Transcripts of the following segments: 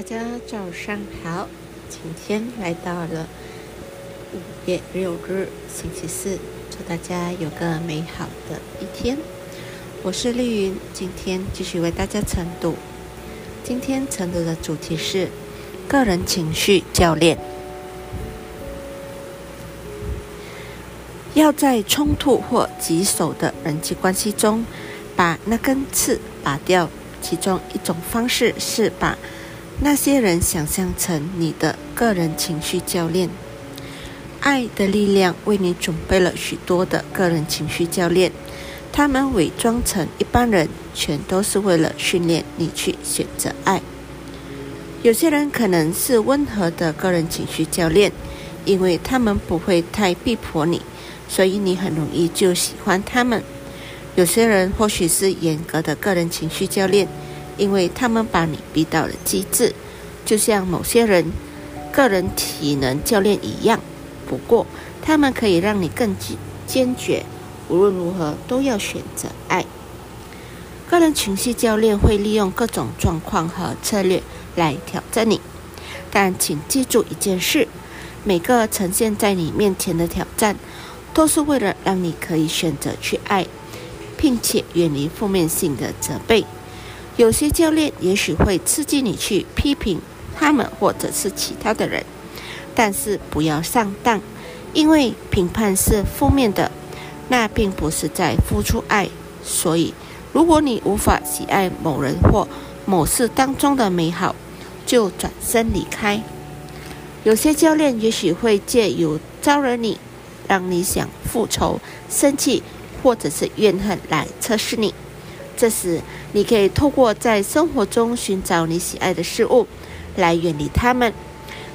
大家早上好，今天来到了五月六日，星期四，祝大家有个美好的一天。我是丽云，今天继续为大家晨读。今天晨读的主题是个人情绪教练。要在冲突或棘手的人际关系中，把那根刺拔掉。其中一种方式是把那些人想象成你的个人情绪教练。爱的力量为你准备了许多的个人情绪教练，他们伪装成一般人，全都是为了训练你去选择爱。有些人可能是温和的个人情绪教练，因为他们不会太逼迫你，所以你很容易就喜欢他们。有些人或许是严格的个人情绪教练，因为他们把你逼到了极致，就像某些人个人体能教练一样。不过，他们可以让你更坚坚决，无论如何都要选择爱。个人情绪教练会利用各种状况和策略来挑战你，但请记住一件事：每个呈现在你面前的挑战，都是为了让你可以选择去爱。并且远离负面性的责备。有些教练也许会刺激你去批评他们或者是其他的人，但是不要上当，因为评判是负面的，那并不是在付出爱。所以，如果你无法喜爱某人或某事当中的美好，就转身离开。有些教练也许会借由招惹你，让你想复仇、生气。或者是怨恨来测试你，这时你可以透过在生活中寻找你喜爱的事物，来远离他们。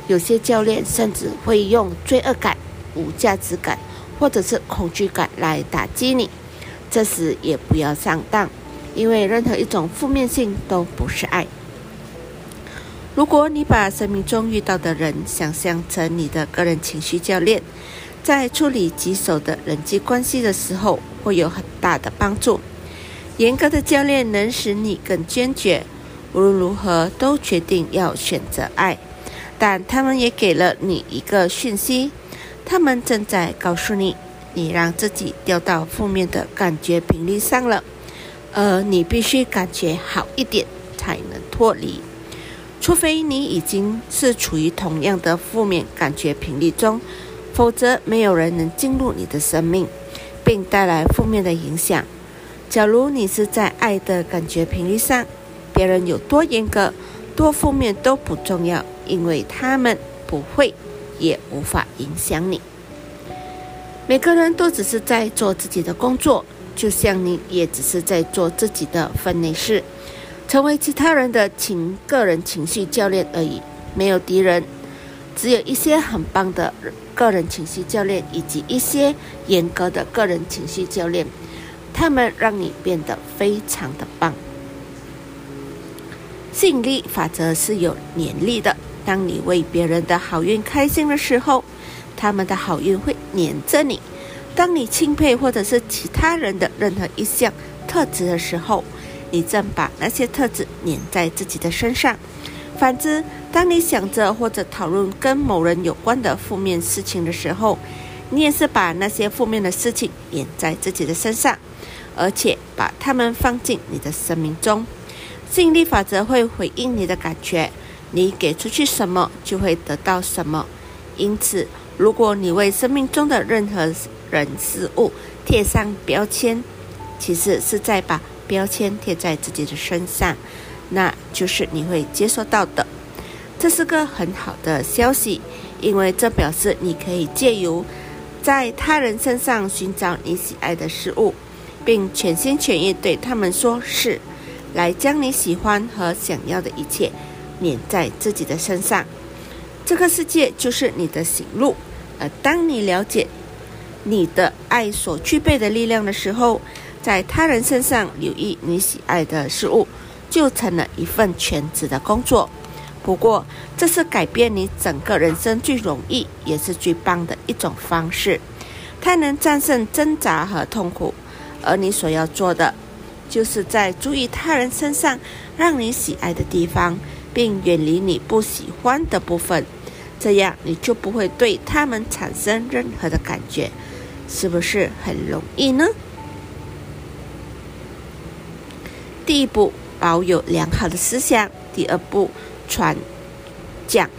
有些教练甚至会用罪恶感、无价值感或者是恐惧感来打击你，这时也不要上当，因为任何一种负面性都不是爱。如果你把生命中遇到的人想象成你的个人情绪教练，在处理棘手的人际关系的时候，会有很大的帮助。严格的教练能使你更坚决，无论如何都决定要选择爱。但他们也给了你一个讯息，他们正在告诉你，你让自己掉到负面的感觉频率上了，而你必须感觉好一点才能脱离。除非你已经是处于同样的负面感觉频率中。否则，没有人能进入你的生命，并带来负面的影响。假如你是在爱的感觉频率上，别人有多严格、多负面都不重要，因为他们不会，也无法影响你。每个人都只是在做自己的工作，就像你也只是在做自己的分内事，成为其他人的情个人情绪教练而已，没有敌人。只有一些很棒的个人情绪教练，以及一些严格的个人情绪教练，他们让你变得非常的棒。吸引力法则是有黏力的。当你为别人的好运开心的时候，他们的好运会黏着你；当你钦佩或者是其他人的任何一项特质的时候，你正把那些特质黏在自己的身上。反之，当你想着或者讨论跟某人有关的负面事情的时候，你也是把那些负面的事情演在自己的身上，而且把它们放进你的生命中。吸引力法则会回应你的感觉，你给出去什么，就会得到什么。因此，如果你为生命中的任何人事物贴上标签，其实是在把标签贴在自己的身上。那就是你会接收到的，这是个很好的消息，因为这表示你可以借由在他人身上寻找你喜爱的事物，并全心全意对他们说是，来将你喜欢和想要的一切粘在自己的身上。这个世界就是你的行路，而当你了解你的爱所具备的力量的时候，在他人身上留意你喜爱的事物。就成了一份全职的工作。不过，这是改变你整个人生最容易也是最棒的一种方式。它能战胜挣扎和痛苦，而你所要做的，就是在注意他人身上让你喜爱的地方，并远离你不喜欢的部分，这样你就不会对他们产生任何的感觉，是不是很容易呢？第一步，保有良好的思想；第二步，传讲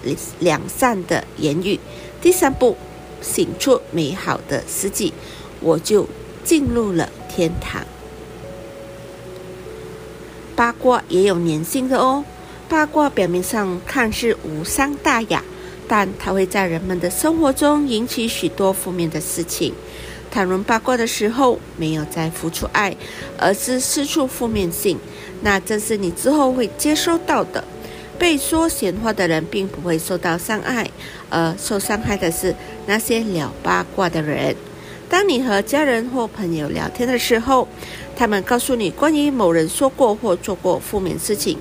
良善的言语；第三步，醒出美好的事迹，我就进入了天堂。八卦也有粘性的哦。八卦表面上看似无伤大雅，但它会在人们的生活中引起许多负面的事情。谈论八卦的时候，没有在付出爱，而是失去负面性，那正是你之后会接收到的。被说闲话的人并不会受到伤害，而受伤害的是那些聊八卦的人。当你和家人或朋友聊天的时候，他们告诉你关于某人说过或做过负面事情，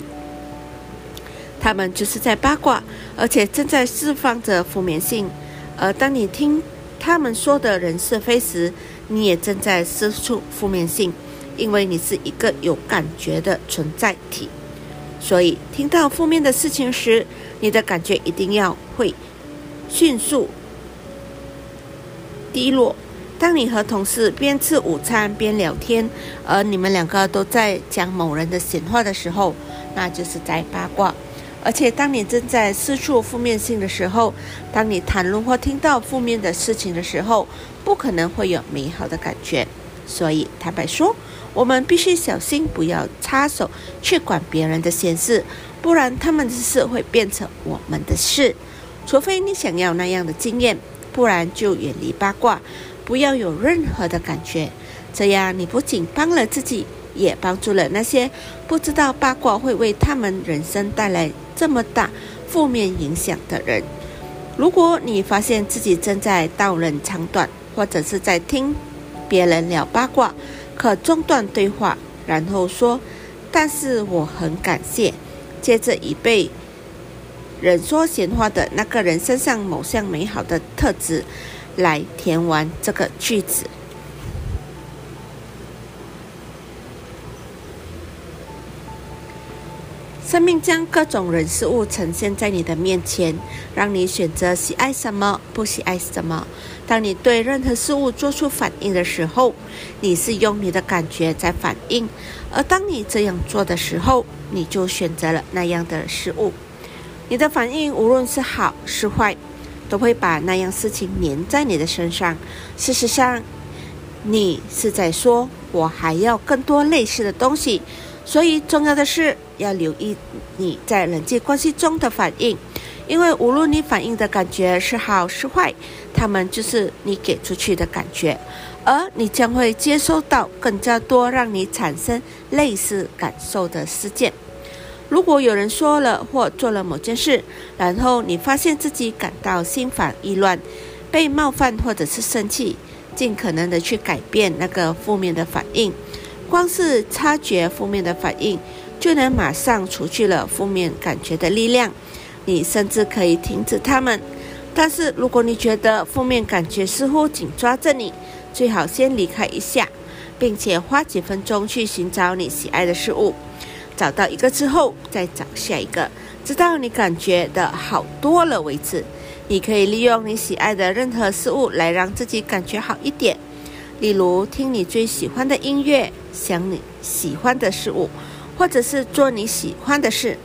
他们就是在八卦，而且正在释放着负面性。而当你听他们说的人是非时，你也正在释出负面性，因为你是一个有感觉的存在体。所以，听到负面的事情时，你的感觉一定要会迅速低落。当你和同事边吃午餐边聊天，而你们两个都在讲某人的闲话的时候，那就是在八卦。而且，当你正在四处负面性的时候，当你谈论或听到负面的事情的时候，不可能会有美好的感觉。所以，坦白说，我们必须小心，不要插手去管别人的闲事，不然他们的事会变成我们的事。除非你想要那样的经验，不然就远离八卦。不要有任何的感觉，这样你不仅帮了自己，也帮助了那些不知道八卦会为他们人生带来这么大负面影响的人。如果你发现自己正在道人长短，或者是在听别人聊八卦，可中断对话，然后说：“但是我很感谢。”接着已被人说闲话的那个人身上某项美好的特质。来填完这个句子。生命将各种人事物呈现在你的面前，让你选择喜爱什么，不喜爱什么。当你对任何事物做出反应的时候，你是用你的感觉在反应，而当你这样做的时候，你就选择了那样的事物。你的反应无论是好是坏。都会把那样事情粘在你的身上。事实上，你是在说我还要更多类似的东西。所以，重要的是要留意你在人际关系中的反应，因为无论你反应的感觉是好是坏，他们就是你给出去的感觉，而你将会接收到更加多让你产生类似感受的事件。如果有人说了或做了某件事，然后你发现自己感到心烦意乱、被冒犯或者是生气，尽可能的去改变那个负面的反应。光是察觉负面的反应，就能马上除去了负面感觉的力量。你甚至可以停止它们。但是如果你觉得负面感觉似乎紧抓着你，最好先离开一下，并且花几分钟去寻找你喜爱的事物。找到一个之后，再找下一个，直到你感觉的好多了为止。你可以利用你喜爱的任何事物来让自己感觉好一点，例如听你最喜欢的音乐，想你喜欢的事物，或者是做你喜欢的事。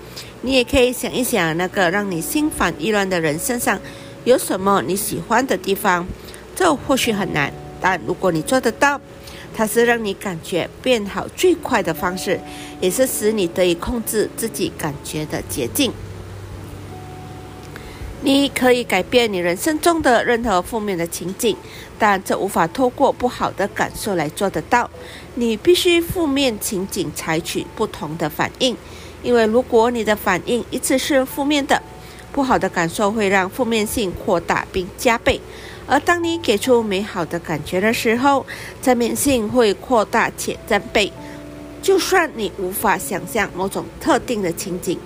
你也可以想一想，那个让你心烦意乱的人身上有什么你喜欢的地方。这或许很难，但如果你做得到。它是让你感觉变好最快的方式，也是使你得以控制自己感觉的捷径。你可以改变你人生中的任何负面的情景，但这无法透过不好的感受来做得到。你必须负面情景采取不同的反应，因为如果你的反应一直是负面的，不好的感受会让负面性扩大并加倍。而当你给出美好的感觉的时候，正面性会扩大且增倍。就算你无法想象某种特定的情景，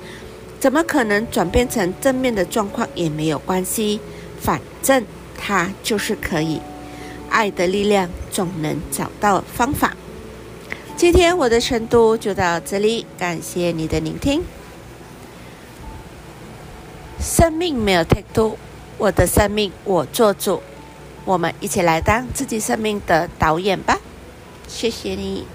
怎么可能转变成正面的状况也没有关系，反正它就是可以。爱的力量总能找到方法。今天我的晨读就到这里，感谢你的聆听。生命没有太多我的生命我做主。我们一起来当自己生命的导演吧。谢谢你。